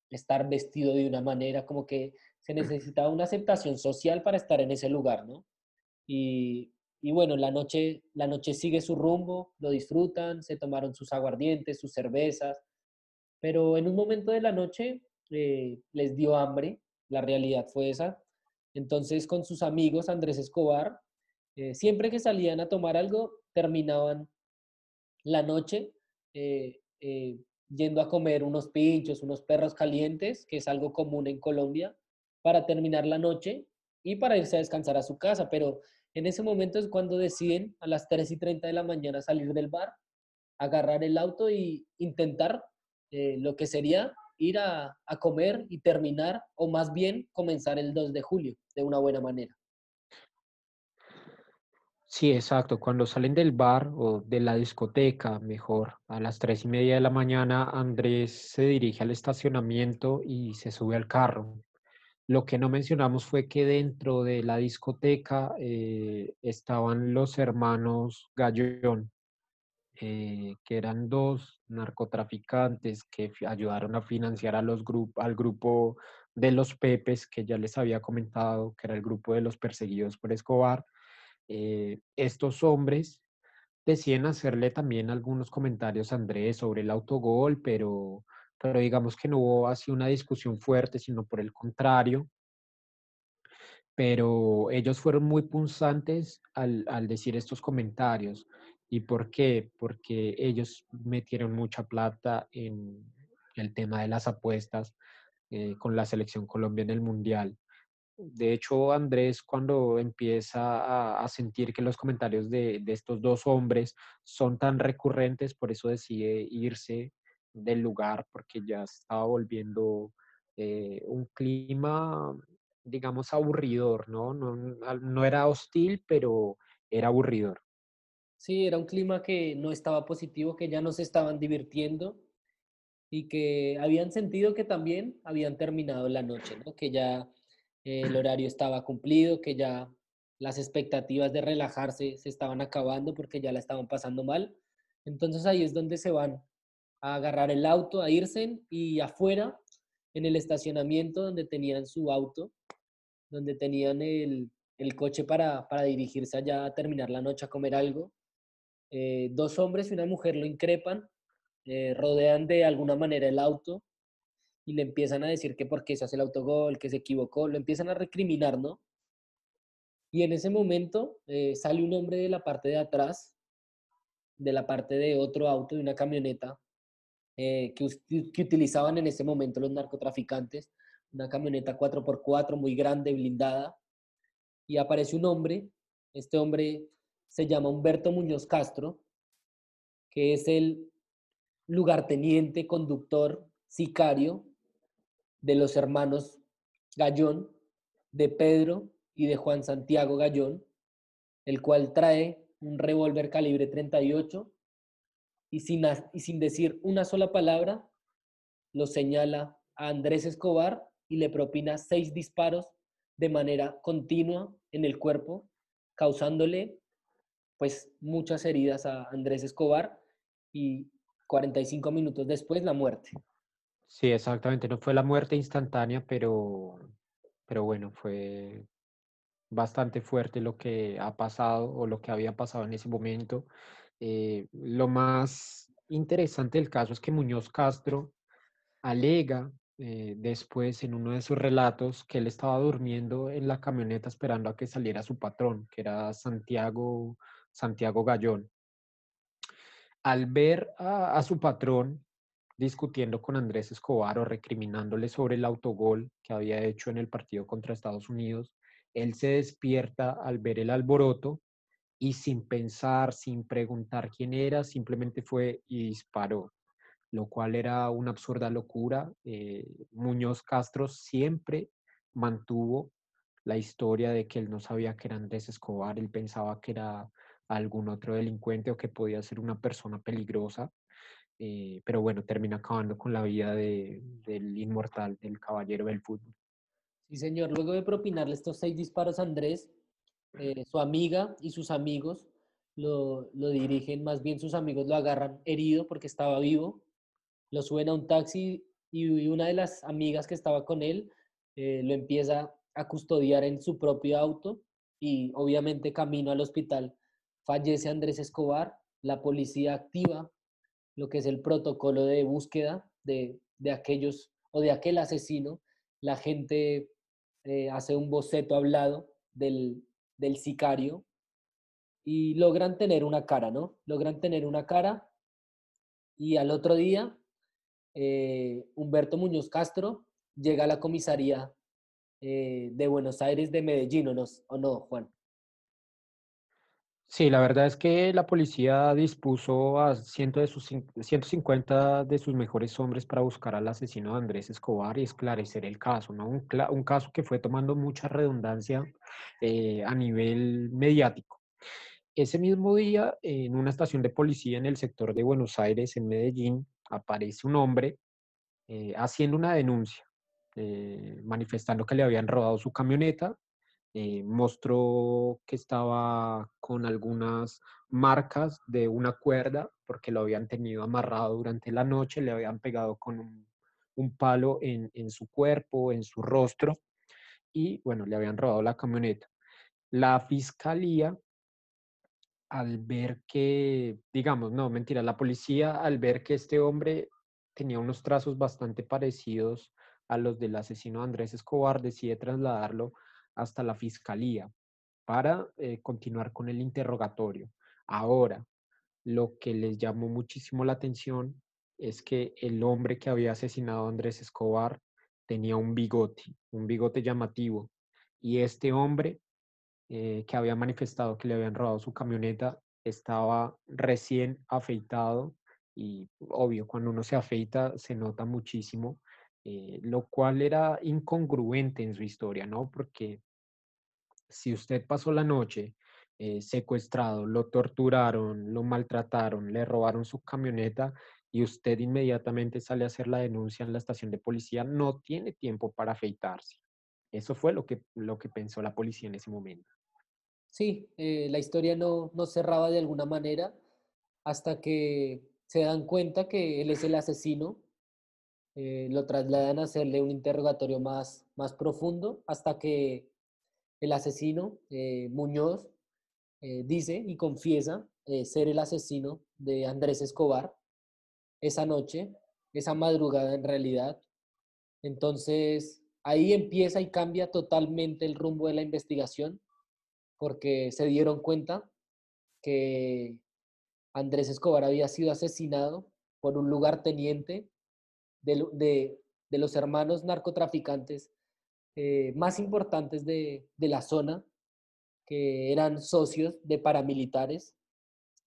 estar vestido de una manera, como que se necesitaba una aceptación social para estar en ese lugar, ¿no? Y, y, bueno, la noche, la noche sigue su rumbo, lo disfrutan, se tomaron sus aguardientes, sus cervezas, pero en un momento de la noche eh, les dio hambre, la realidad fue esa. Entonces con sus amigos, Andrés Escobar, eh, siempre que salían a tomar algo, terminaban la noche eh, yendo a comer unos pinchos, unos perros calientes, que es algo común en Colombia, para terminar la noche y para irse a descansar a su casa. Pero en ese momento es cuando deciden a las 3 y 30 de la mañana salir del bar, agarrar el auto y intentar eh, lo que sería ir a, a comer y terminar, o más bien comenzar el 2 de julio de una buena manera. Sí, exacto. Cuando salen del bar o de la discoteca, mejor, a las tres y media de la mañana, Andrés se dirige al estacionamiento y se sube al carro. Lo que no mencionamos fue que dentro de la discoteca eh, estaban los hermanos Gallón, eh, que eran dos narcotraficantes que ayudaron a financiar al grupo de los Pepes, que ya les había comentado, que era el grupo de los perseguidos por Escobar eh, estos hombres deciden hacerle también algunos comentarios a Andrés sobre el autogol, pero, pero digamos que no hubo así una discusión fuerte, sino por el contrario. Pero ellos fueron muy punzantes al, al decir estos comentarios. ¿Y por qué? Porque ellos metieron mucha plata en el tema de las apuestas eh, con la selección Colombia en el Mundial. De hecho, Andrés, cuando empieza a, sentir que los comentarios de, estos dos hombres son tan recurrentes, por eso decide irse del lugar, porque ya estaba volviendo eh, un clima, digamos, aburridor, ¿no? ¿no? No era hostil, pero era aburridor. Sí, era un clima que no estaba positivo, que ya no se estaban divirtiendo y que habían sentido que también habían terminado la noche, ¿no? Que ya el horario estaba cumplido, que ya las expectativas de relajarse se estaban acabando porque ya la estaban pasando mal. Entonces ahí es donde se van a agarrar el auto, a irse y afuera, en el estacionamiento donde tenían su auto, donde tenían el, coche para, dirigirse allá a terminar la noche a comer algo. Eh, dos hombres y una mujer lo increpan, eh, rodean de alguna manera el auto, y le empiezan a decir que por qué se hace el autogol, que se equivocó, lo empiezan a recriminar, ¿no? Y en ese momento eh, sale un hombre de la parte de atrás, de la parte de otro auto, de una camioneta, eh, que, que, utilizaban en ese momento los narcotraficantes, una camioneta 4x4 muy grande, blindada, y aparece un hombre, este hombre se llama Humberto Muñoz Castro, que es el lugarteniente, conductor sicario de los hermanos Gallón, de Pedro y de Juan Santiago Gallón, el cual trae un revólver calibre 38 y sin, y sin decir una sola palabra, lo señala a Andrés Escobar y le propina seis disparos de manera continua en el cuerpo, causándole pues muchas heridas a Andrés Escobar y 45 minutos después la muerte. Sí, exactamente. No fue la muerte instantánea, pero, pero bueno, fue bastante fuerte lo que ha pasado o lo que había pasado en ese momento. Eh, lo más interesante del caso es que Muñoz Castro alega eh, después en uno de sus relatos que él estaba durmiendo en la camioneta esperando a que saliera su patrón, que era Santiago, Santiago Gallón. Al ver a, a su patrón discutiendo con Andrés Escobar o recriminándole sobre el autogol que había hecho en el partido contra Estados Unidos, él se despierta al ver el alboroto y sin pensar, sin preguntar quién era, simplemente fue y disparó, lo cual era una absurda locura. Eh, Muñoz Castro siempre mantuvo la historia de que él no sabía que era Andrés Escobar, él pensaba que era algún otro delincuente o que podía ser una persona peligrosa. Eh, pero bueno, termina acabando con la vida de, del inmortal, del caballero del fútbol. Sí, señor. Luego de propinarle estos seis disparos a Andrés, eh, su amiga y sus amigos lo, lo, dirigen, más bien sus amigos lo agarran herido porque estaba vivo, lo suben a un taxi y una de las amigas que estaba con él eh, lo empieza a custodiar en su propio auto y obviamente camino al hospital fallece Andrés Escobar, la policía activa lo que es el protocolo de búsqueda de, de aquellos o de aquel asesino, la gente eh, hace un boceto hablado del, del sicario y logran tener una cara, ¿no? Logran tener una cara y al otro día eh, Humberto Muñoz Castro llega a la comisaría eh, de Buenos Aires de Medellín, ¿o no, ¿o no, Juan? Sí, la verdad es que la policía dispuso a ciento de sus, 150 de sus mejores hombres para buscar al asesino de Andrés Escobar y esclarecer el caso, ¿no? Un, caso que fue tomando mucha redundancia eh, a nivel mediático. Ese mismo día, en una estación de policía en el sector de Buenos Aires, en Medellín, aparece un hombre eh, haciendo una denuncia, eh, manifestando que le habían robado su camioneta eh, mostró que estaba con algunas marcas de una cuerda porque lo habían tenido amarrado durante la noche, le habían pegado con un, palo en, en, su cuerpo, en su rostro y bueno, le habían robado la camioneta. La fiscalía, al ver que, digamos, no, mentira, la policía al ver que este hombre tenía unos trazos bastante parecidos a los del asesino Andrés Escobar, decide trasladarlo hasta la fiscalía para eh, continuar con el interrogatorio. Ahora, lo que les llamó muchísimo la atención es que el hombre que había asesinado a Andrés Escobar tenía un bigote, un bigote llamativo. Y este hombre eh, que había manifestado que le habían robado su camioneta estaba recién afeitado y obvio, cuando uno se afeita se nota muchísimo eh, lo cual era incongruente en su historia, ¿no? Porque si usted pasó la noche eh, secuestrado, lo torturaron, lo maltrataron, le robaron su camioneta y usted inmediatamente sale a hacer la denuncia en la estación de policía, no tiene tiempo para afeitarse. Eso fue lo que, lo que pensó la policía en ese momento. Sí, eh, la historia no, no cerraba de alguna manera hasta que se dan cuenta que él es el asesino eh, lo trasladan a hacerle un interrogatorio más, más profundo hasta que el asesino, eh, Muñoz, eh, dice y confiesa ser el asesino de Andrés Escobar esa noche, esa madrugada en realidad. Entonces, ahí empieza y cambia totalmente el rumbo de la investigación porque se dieron cuenta que Andrés Escobar había sido asesinado por un lugarteniente de, los hermanos narcotraficantes eh, más importantes de, la zona, que eran socios de paramilitares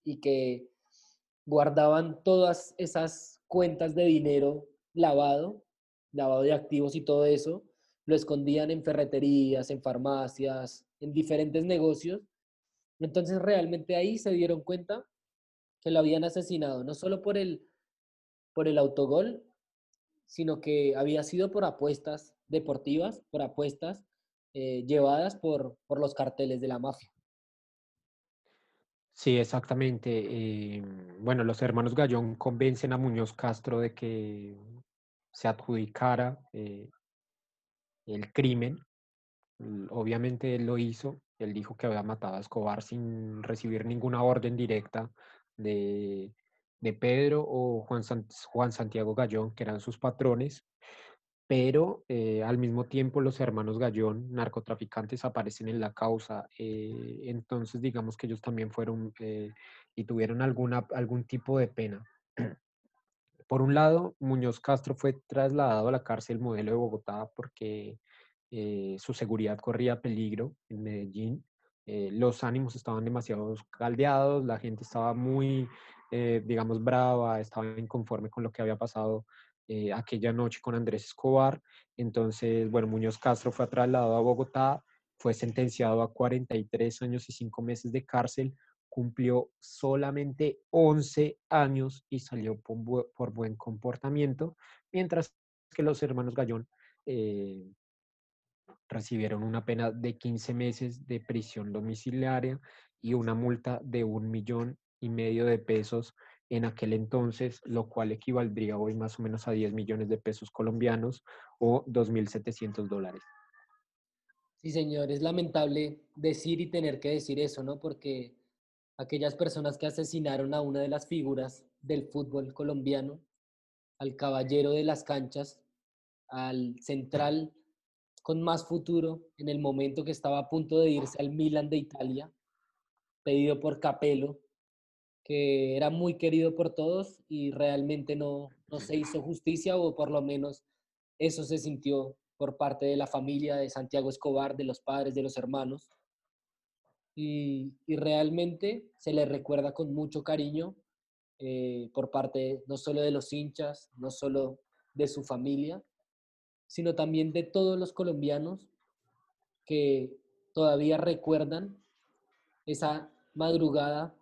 y que guardaban todas esas cuentas de dinero lavado, lavado de activos y todo eso, lo escondían en ferreterías, en farmacias, en diferentes negocios. Entonces realmente ahí se dieron cuenta que lo habían asesinado, no solo por el, por el autogol, sino que había sido por apuestas deportivas, por apuestas eh, llevadas por, por los carteles de la mafia. Sí, exactamente. eh, bueno, los hermanos Gallón convencen a Muñoz Castro de que se adjudicara eh, el crimen. Obviamente él lo hizo. Él dijo que había matado a Escobar sin recibir ninguna orden directa de, de Pedro o Juan, San- Juan Santiago Gallón, que eran sus patrones. Pero eh, al mismo tiempo los hermanos Gallón, narcotraficantes, aparecen en la causa. eh, entonces digamos que ellos también fueron eh, y tuvieron alguna, algún tipo de pena. Por un lado, Muñoz Castro fue trasladado a la cárcel modelo de Bogotá porque su seguridad corría peligro en Medellín. los ánimos estaban demasiado caldeados, la gente estaba muy, eh, digamos, brava, estaba inconforme con lo que había pasado eh, aquella noche con Andrés Escobar. Entonces, bueno, Muñoz Castro fue trasladado a Bogotá, fue sentenciado a 43 años y 5 meses de cárcel cumplió solamente 11 años y salió por, bu- por buen comportamiento, mientras que los hermanos Gallón eh, recibieron una pena de 15 meses de prisión domiciliaria y una multa de un millón y medio de pesos en aquel entonces, lo cual equivaldría hoy más o menos a 10 millones de pesos colombianos o 2.700 dólares. Sí, señor, es lamentable decir y tener que decir eso, ¿no? Porque aquellas personas que asesinaron a una de las figuras del fútbol colombiano, al caballero de las canchas, al central con más futuro en el momento que estaba a punto de irse al Milan de Italia, pedido por Capello, que era muy querido por todos y realmente no, no se hizo justicia o por lo menos eso se sintió por parte de la familia de Santiago Escobar, de los padres, de los hermanos. Y, y realmente se le recuerda con mucho cariño eh, por parte no solo de los hinchas, no solo de su familia, sino también de todos los colombianos que todavía recuerdan esa madrugada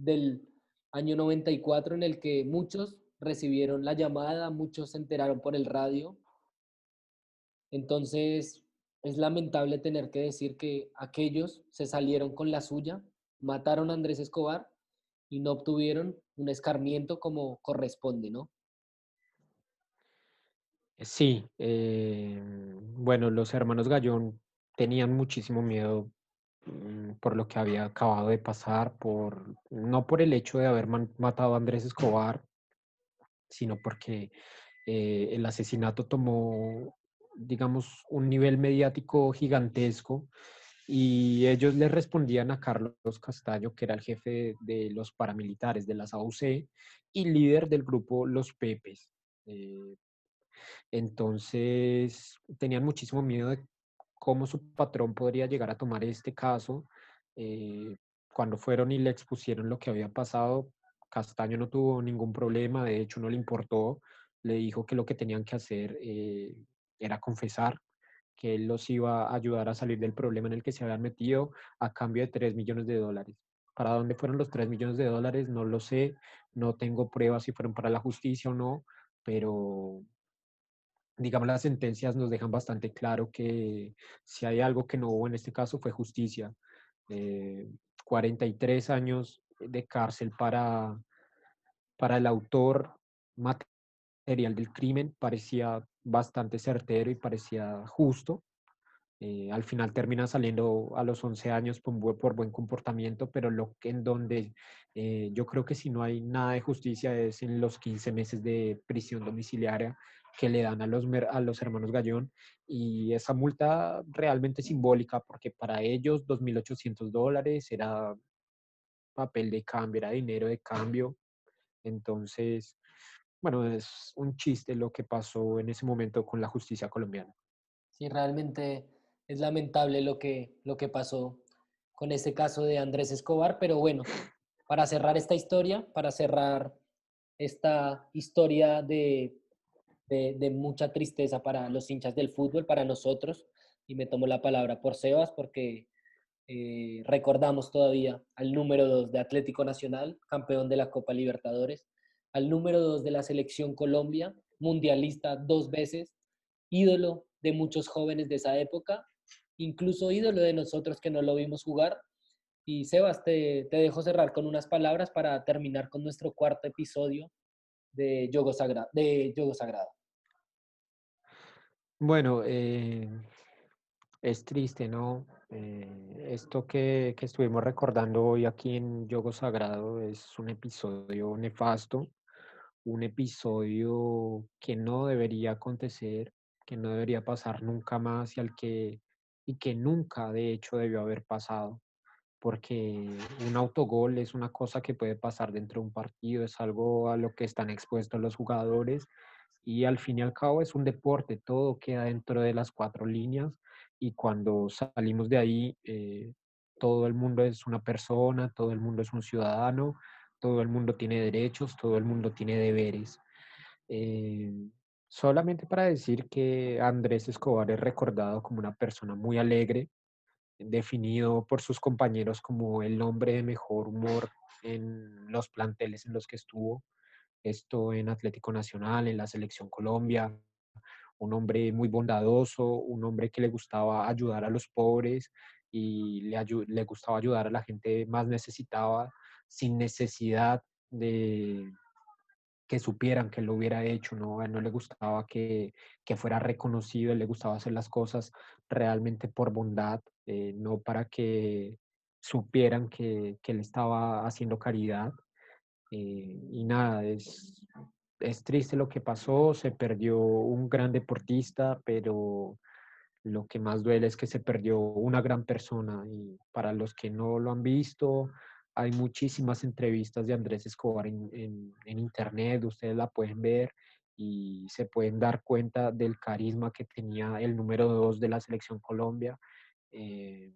del año 94 en el que muchos recibieron la llamada, muchos se enteraron por el radio. Entonces, es lamentable tener que decir que aquellos se salieron con la suya, mataron a Andrés Escobar y no obtuvieron un escarmiento como corresponde, ¿no? Sí, eh, bueno, los hermanos Gallón tenían muchísimo miedo por lo que había acabado de pasar, por, no por el hecho de haber matado a Andrés Escobar, sino porque eh, el asesinato tomó, digamos, un nivel mediático gigantesco y ellos le respondían a Carlos Castaño, que era el jefe de los paramilitares de las AUC y líder del grupo Los Pepes. Eh, entonces, tenían muchísimo miedo de cómo su patrón podría llegar a tomar este caso. eh, cuando fueron y le expusieron lo que había pasado, Castaño no tuvo ningún problema, de hecho no le importó, le dijo que lo que tenían que hacer eh, era confesar, que él los iba a ayudar a salir del problema en el que se habían metido a cambio de 3 millones de dólares. ¿Para dónde fueron los 3 millones de dólares? No lo sé, no tengo pruebas si fueron para la justicia o no, pero digamos, las sentencias nos dejan bastante claro que si hay algo que no hubo en este caso fue justicia. Eh, 43 años de cárcel para, para el autor material del crimen parecía bastante certero y parecía justo. Eh, al final termina saliendo a los 11 años por, bu- por buen comportamiento, pero lo que en donde eh, yo creo que si no hay nada de justicia es en los 15 meses de prisión domiciliaria que le dan a los, a los hermanos Gallón y esa multa realmente simbólica porque para ellos 2.800 dólares era papel de cambio, era dinero de cambio. Entonces, bueno, es un chiste lo que pasó en ese momento con la justicia colombiana. Sí, realmente es lamentable lo que, lo que pasó con este caso de Andrés Escobar, pero bueno, para cerrar esta historia, para cerrar esta historia de de, mucha tristeza para los hinchas del fútbol, para nosotros, y me tomo la palabra por Sebas porque eh, recordamos todavía al número 2 de Atlético Nacional, campeón de la Copa Libertadores, al número 2 de la selección Colombia, mundialista dos veces, ídolo de muchos jóvenes de esa época, incluso ídolo de nosotros que no lo vimos jugar. Y Sebas, te, te dejo cerrar con unas palabras para terminar con nuestro cuarto episodio de Yogo, de Yogo Sagrado. Bueno, eh, es triste, ¿no? Eh, esto que, que, estuvimos recordando hoy aquí en Yogo Sagrado es un episodio nefasto, un episodio que no debería acontecer, que no debería pasar nunca más y al que y que nunca de hecho debió haber pasado, porque un autogol es una cosa que puede pasar dentro de un partido, es algo a lo que están expuestos los jugadores y al fin y al cabo es un deporte, todo queda dentro de las cuatro líneas y cuando salimos de ahí, eh, todo el mundo es una persona, todo el mundo es un ciudadano, todo el mundo tiene derechos, todo el mundo tiene deberes. Eh, solamente para decir que Andrés Escobar es recordado como una persona muy alegre, definido por sus compañeros como el hombre de mejor humor en los planteles en los que estuvo, esto en Atlético Nacional, en la Selección Colombia, un hombre muy bondadoso, un hombre que le gustaba ayudar a los pobres y le, le gustaba ayudar a la gente más necesitada sin necesidad de que supieran que lo hubiera hecho, ¿no? No le gustaba que, que fuera reconocido, le gustaba hacer las cosas realmente por bondad, eh, no para que supieran que, que él estaba haciendo caridad. Eh, y nada, es, es triste lo que pasó, se perdió un gran deportista, pero lo que más duele es que se perdió una gran persona y para los que no lo han visto, hay muchísimas entrevistas de Andrés Escobar en, en, internet, ustedes la pueden ver y se pueden dar cuenta del carisma que tenía el número dos de la selección Colombia eh,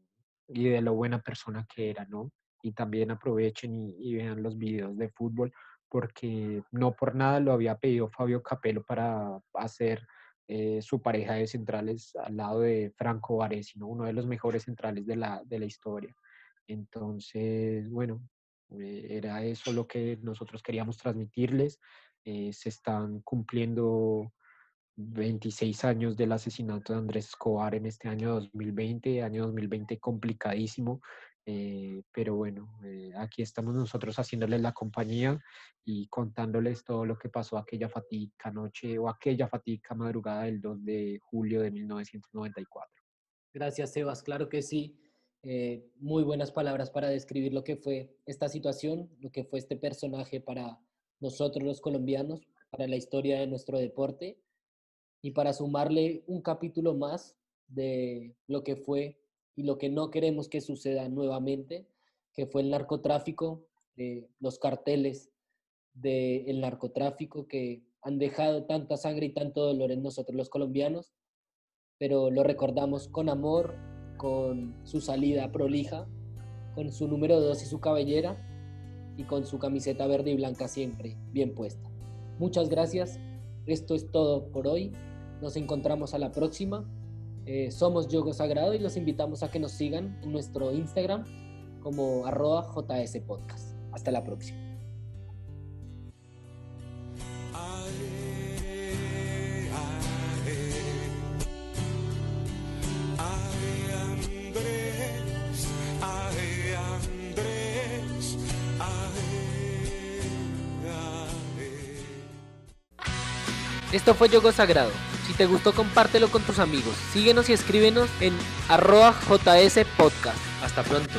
y de lo buena persona que era, ¿no? Y también aprovechen y vean los videos de fútbol porque no por nada lo había pedido Fabio Capello para hacer eh, su pareja de centrales al lado de Franco Varese, uno de los mejores centrales de la, de la historia. Entonces, bueno, eh, era eso lo que nosotros queríamos transmitirles. Eh, se están cumpliendo 26 años del asesinato de Andrés Escobar en este año 2020, año 2020 complicadísimo, eh, pero bueno, eh, aquí estamos nosotros haciéndoles la compañía y contándoles todo lo que pasó aquella fatídica noche o aquella fatídica madrugada del 2 de julio de 1994. Gracias, Sebas. Claro que sí. Eh, muy buenas palabras para describir lo que fue esta situación, lo que fue este personaje para nosotros los colombianos, para la historia de nuestro deporte y para sumarle un capítulo más de lo que fue y lo que no queremos que suceda nuevamente, que fue el narcotráfico, de los carteles del narcotráfico que han dejado tanta sangre y tanto dolor en nosotros los colombianos, pero lo recordamos con amor, con su salida prolija, con su número 2 y su cabellera y con su camiseta verde y blanca siempre bien puesta. Muchas gracias, esto es todo por hoy, nos encontramos a la próxima eh, somos Yogo Sagrado y los invitamos a que nos sigan en nuestro Instagram como arroba JS Podcast. Hasta la próxima. Esto fue Yogo Sagrado. Si te gustó, compártelo con tus amigos. Síguenos y escríbenos en arroba JS Podcast. Hasta pronto.